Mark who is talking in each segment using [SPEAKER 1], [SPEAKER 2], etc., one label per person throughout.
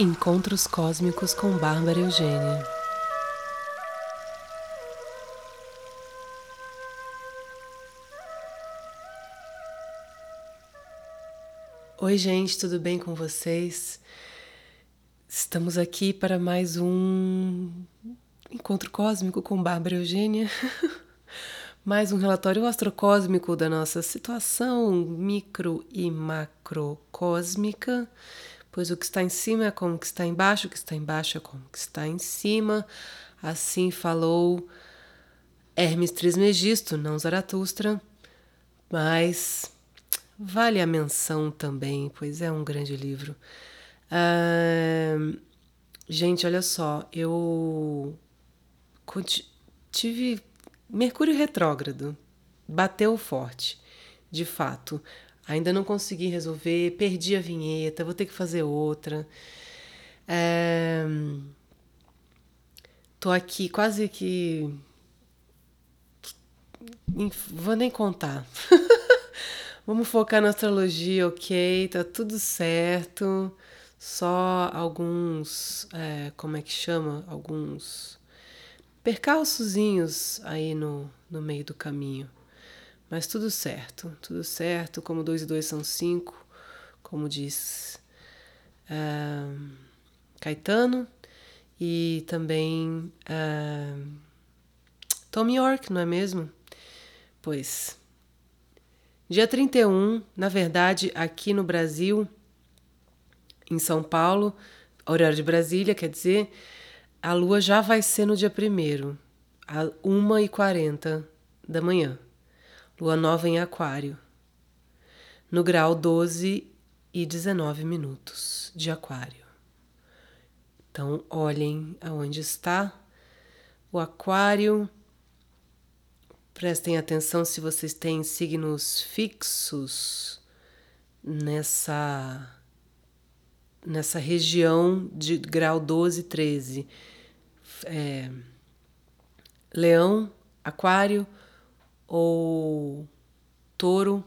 [SPEAKER 1] Encontros Cósmicos com Bárbara Eugênia. Oi, gente, tudo bem com vocês? Estamos aqui para mais um encontro cósmico com Bárbara Eugênia. mais um relatório astrocósmico da nossa situação micro e macrocósmica pois o que está em cima é como o que está embaixo, o que está embaixo é como o que está em cima. Assim falou Hermes Trismegisto, não Zaratustra, mas vale a menção também, pois é um grande livro. Uh, gente, olha só, eu tive Mercúrio retrógrado, bateu forte, de fato. Ainda não consegui resolver, perdi a vinheta, vou ter que fazer outra. É... Tô aqui quase que. Vou nem contar. Vamos focar na astrologia, ok? Tá tudo certo. Só alguns. É, como é que chama? Alguns percalçozinhos aí no, no meio do caminho. Mas tudo certo, tudo certo. Como dois e dois são cinco, como diz uh, Caetano. E também uh, Tom York, não é mesmo? Pois. Dia 31, na verdade, aqui no Brasil, em São Paulo, horário de Brasília, quer dizer, a lua já vai ser no dia 1 a 1h40 da manhã lua nova em Aquário, no grau 12 e 19 minutos de Aquário. Então, olhem aonde está o Aquário. Prestem atenção se vocês têm signos fixos nessa nessa região de grau 12 e 13. É, leão, Aquário, ou touro,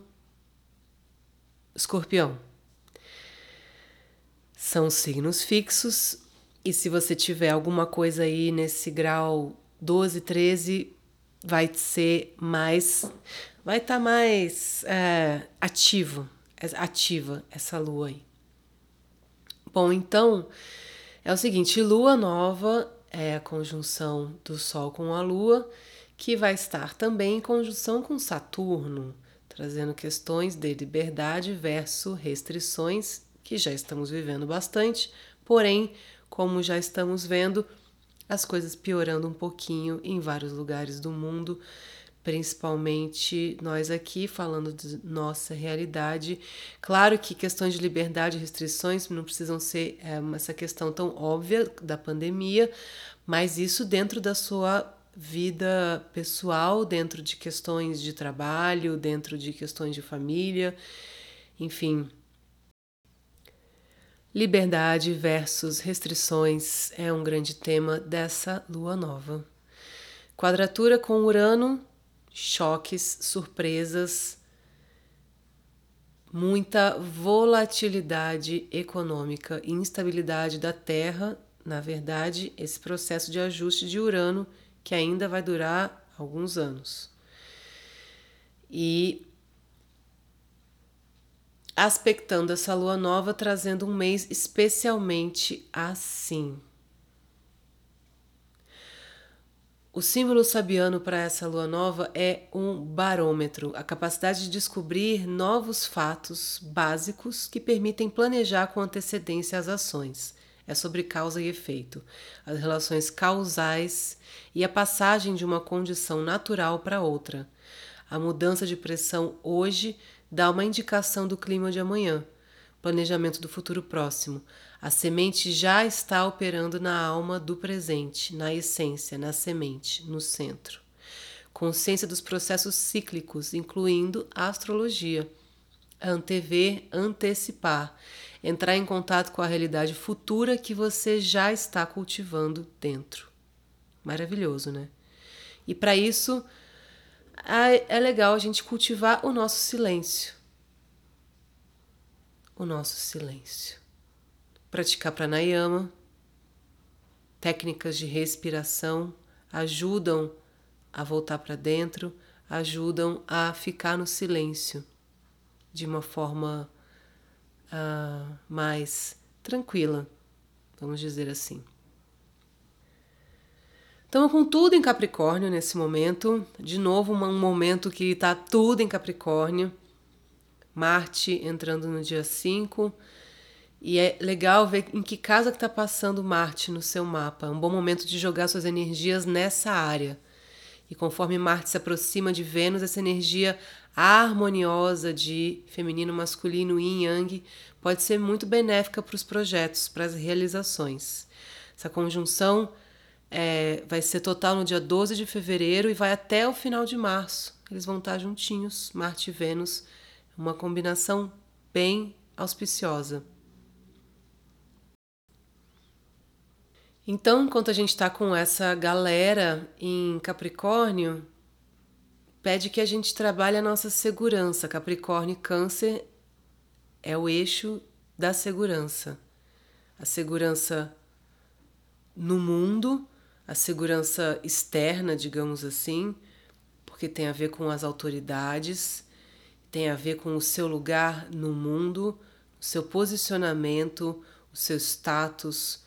[SPEAKER 1] escorpião. São signos fixos e se você tiver alguma coisa aí nesse grau 12, 13, vai ser mais. Vai estar tá mais é, ativo, é, ativa essa lua aí. Bom, então é o seguinte: lua nova é a conjunção do Sol com a Lua que vai estar também em conjunção com Saturno, trazendo questões de liberdade versus restrições, que já estamos vivendo bastante, porém, como já estamos vendo, as coisas piorando um pouquinho em vários lugares do mundo, principalmente nós aqui falando de nossa realidade. Claro que questões de liberdade e restrições não precisam ser é, essa questão tão óbvia da pandemia, mas isso dentro da sua vida pessoal, dentro de questões de trabalho, dentro de questões de família, enfim. Liberdade versus restrições é um grande tema dessa lua nova. Quadratura com Urano, choques, surpresas, muita volatilidade econômica, instabilidade da Terra, na verdade, esse processo de ajuste de Urano que ainda vai durar alguns anos. E aspectando essa lua nova, trazendo um mês especialmente assim. O símbolo sabiano para essa lua nova é um barômetro, a capacidade de descobrir novos fatos básicos que permitem planejar com antecedência as ações é sobre causa e efeito, as relações causais e a passagem de uma condição natural para outra. A mudança de pressão hoje dá uma indicação do clima de amanhã, planejamento do futuro próximo. A semente já está operando na alma do presente, na essência, na semente, no centro. Consciência dos processos cíclicos, incluindo a astrologia. Antever, antecipar entrar em contato com a realidade futura que você já está cultivando dentro. Maravilhoso, né? E para isso é legal a gente cultivar o nosso silêncio. O nosso silêncio. praticar pranayama. Técnicas de respiração ajudam a voltar para dentro, ajudam a ficar no silêncio de uma forma uh, mais tranquila, vamos dizer assim. Estamos com tudo em Capricórnio nesse momento. De novo, um momento que está tudo em Capricórnio. Marte entrando no dia 5. E é legal ver em que casa que está passando Marte no seu mapa. É um bom momento de jogar suas energias nessa área. E conforme Marte se aproxima de Vênus, essa energia harmoniosa de feminino, masculino, yin yang pode ser muito benéfica para os projetos, para as realizações. Essa conjunção é, vai ser total no dia 12 de fevereiro e vai até o final de março. Eles vão estar juntinhos, Marte e Vênus, uma combinação bem auspiciosa. Então, enquanto a gente está com essa galera em Capricórnio, pede que a gente trabalhe a nossa segurança. Capricórnio e Câncer é o eixo da segurança. A segurança no mundo, a segurança externa, digamos assim, porque tem a ver com as autoridades, tem a ver com o seu lugar no mundo, o seu posicionamento, o seu status,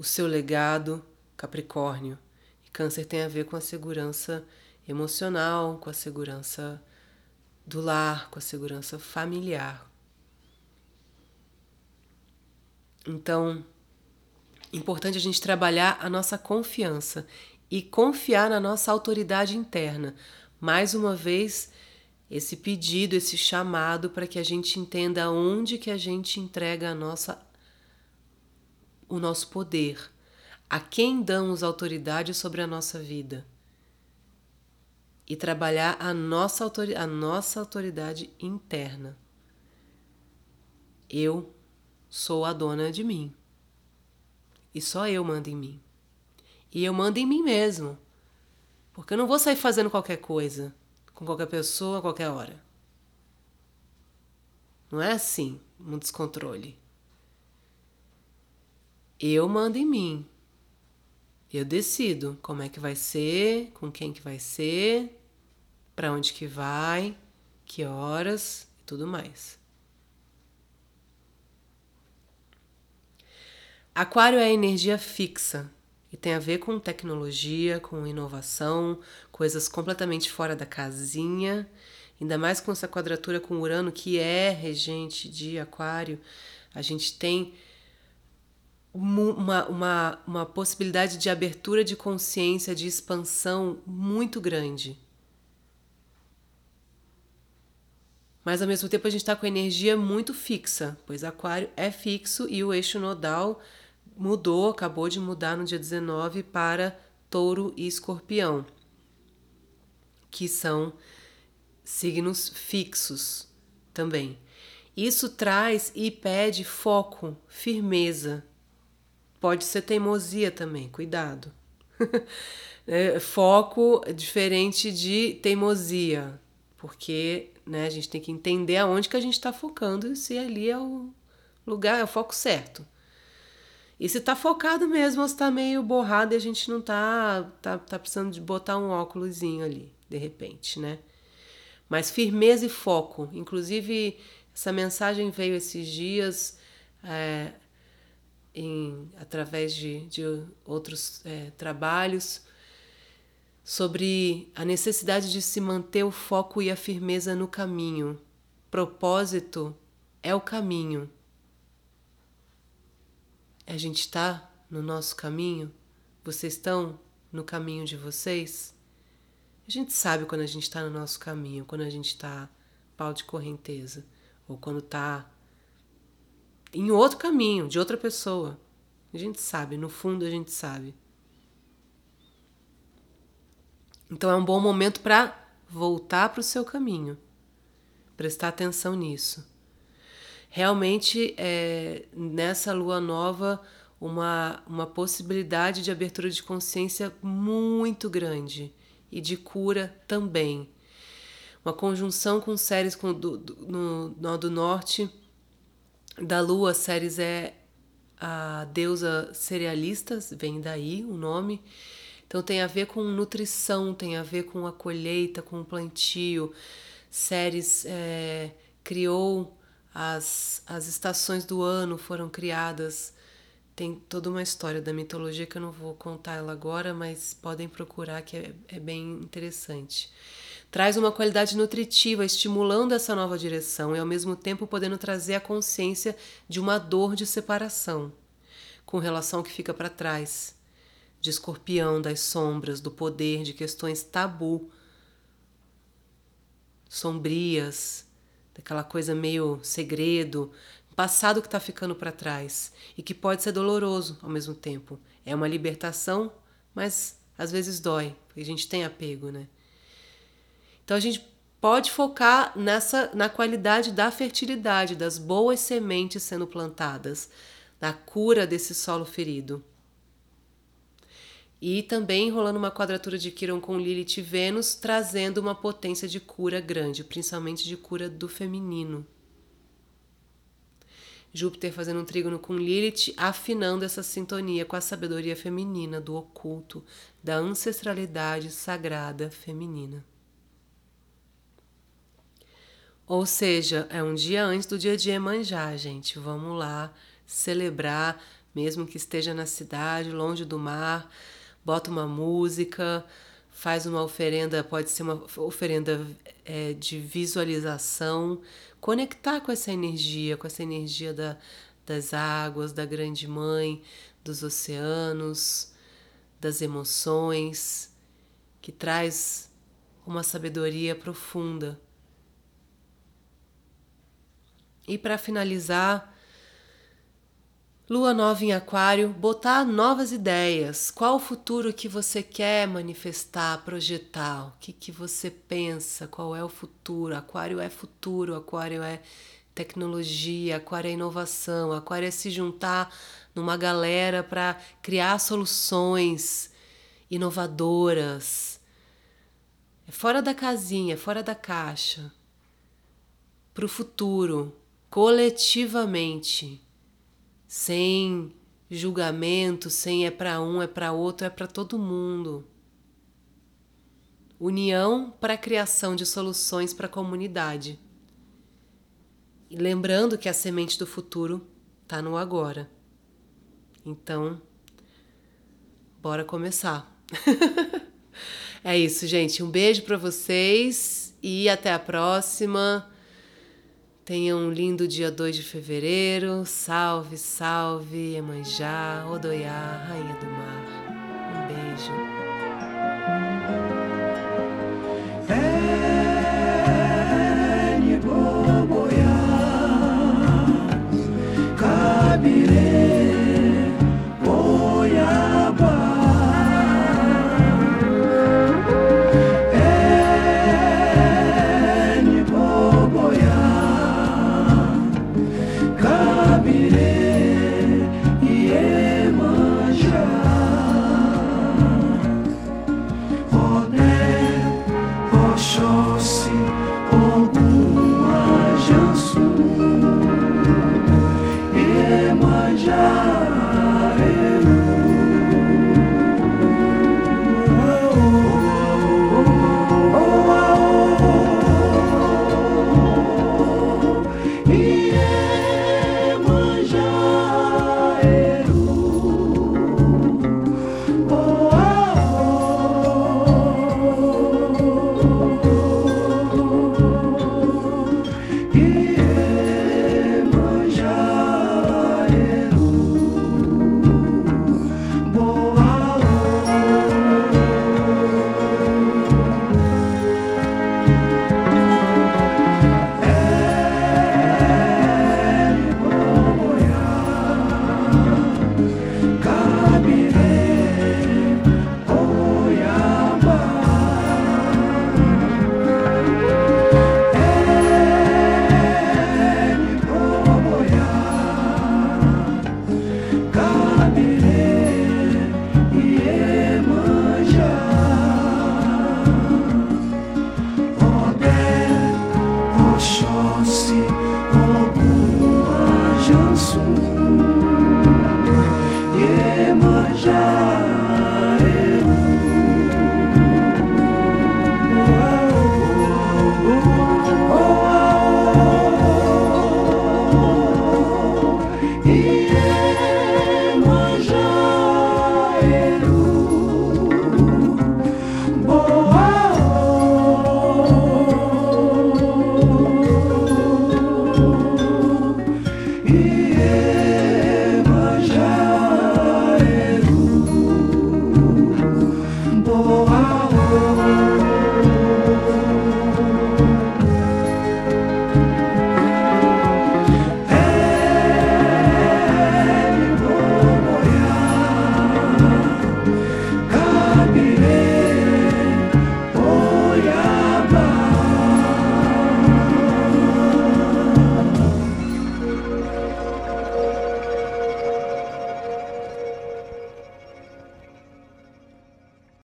[SPEAKER 1] o seu legado, Capricórnio. E Câncer tem a ver com a segurança emocional, com a segurança do lar, com a segurança familiar. Então, Importante a gente trabalhar a nossa confiança e confiar na nossa autoridade interna. Mais uma vez, esse pedido, esse chamado para que a gente entenda onde que a gente entrega a nossa o nosso poder, a quem damos autoridade sobre a nossa vida. E trabalhar a nossa, a nossa autoridade interna. Eu sou a dona de mim. E só eu mando em mim. E eu mando em mim mesmo. Porque eu não vou sair fazendo qualquer coisa com qualquer pessoa a qualquer hora. Não é assim um descontrole. Eu mando em mim. Eu decido como é que vai ser, com quem que vai ser, para onde que vai, que horas e tudo mais. Aquário é energia fixa e tem a ver com tecnologia, com inovação, coisas completamente fora da casinha, ainda mais com essa quadratura com Urano, que é regente de Aquário. A gente tem uma, uma, uma possibilidade de abertura de consciência, de expansão muito grande. Mas ao mesmo tempo a gente está com energia muito fixa, pois Aquário é fixo e o eixo nodal mudou, acabou de mudar no dia 19 para Touro e Escorpião, que são signos fixos também. Isso traz e pede foco, firmeza. Pode ser teimosia também, cuidado. é, foco diferente de teimosia, porque né, a gente tem que entender aonde que a gente está focando e se ali é o lugar, é o foco certo. E se tá focado mesmo ou se tá meio borrado e a gente não tá, tá, tá precisando de botar um óculosinho ali, de repente, né? Mas firmeza e foco. Inclusive, essa mensagem veio esses dias é, em, através de, de outros é, trabalhos sobre a necessidade de se manter o foco e a firmeza no caminho. Propósito é o caminho a gente está no nosso caminho? Vocês estão no caminho de vocês? A gente sabe quando a gente está no nosso caminho, quando a gente está pau de correnteza, ou quando está em outro caminho, de outra pessoa. A gente sabe, no fundo a gente sabe. Então é um bom momento para voltar para o seu caminho, prestar atenção nisso realmente é, nessa lua nova uma, uma possibilidade de abertura de consciência muito grande e de cura também. Uma conjunção com séries com, do, do, no, no do norte da lua, séries é a deusa cerealistas, vem daí o nome. Então tem a ver com nutrição, tem a ver com a colheita, com o plantio. Ceres é, criou as, as estações do ano, foram criadas. Tem toda uma história da mitologia que eu não vou contar ela agora, mas podem procurar que é, é bem interessante. Traz uma qualidade nutritiva, estimulando essa nova direção e ao mesmo tempo podendo trazer a consciência de uma dor de separação, com relação ao que fica para trás, de escorpião, das sombras, do poder, de questões tabu, sombrias, daquela coisa meio segredo, passado que está ficando para trás e que pode ser doloroso ao mesmo tempo. É uma libertação, mas às vezes dói, porque a gente tem apego, né? Então a gente pode focar nessa na qualidade da fertilidade, das boas sementes sendo plantadas, na cura desse solo ferido. E também rolando uma quadratura de Quiron com Lilith e Vênus, trazendo uma potência de cura grande, principalmente de cura do feminino. Júpiter fazendo um trígono com Lilith, afinando essa sintonia com a sabedoria feminina, do oculto, da ancestralidade sagrada feminina. Ou seja, é um dia antes do dia de Emanjá, gente. Vamos lá celebrar, mesmo que esteja na cidade, longe do mar. Bota uma música, faz uma oferenda, pode ser uma oferenda é, de visualização, conectar com essa energia, com essa energia da, das águas, da Grande Mãe, dos oceanos, das emoções, que traz uma sabedoria profunda e para finalizar, Lua nova em Aquário, botar novas ideias. Qual o futuro que você quer manifestar, projetar? O que, que você pensa? Qual é o futuro? Aquário é futuro, Aquário é tecnologia, Aquário é inovação, Aquário é se juntar numa galera para criar soluções inovadoras. É fora da casinha, fora da caixa. Para o futuro coletivamente, sem julgamento, sem é para um, é para outro, é para todo mundo. União para a criação de soluções para a comunidade. E lembrando que a semente do futuro está no agora. Então, bora começar. é isso, gente. Um beijo para vocês e até a próxima. Tenha um lindo dia 2 de fevereiro. Salve, salve, Emanjá, Odoiá, Rainha do Mar. Um beijo.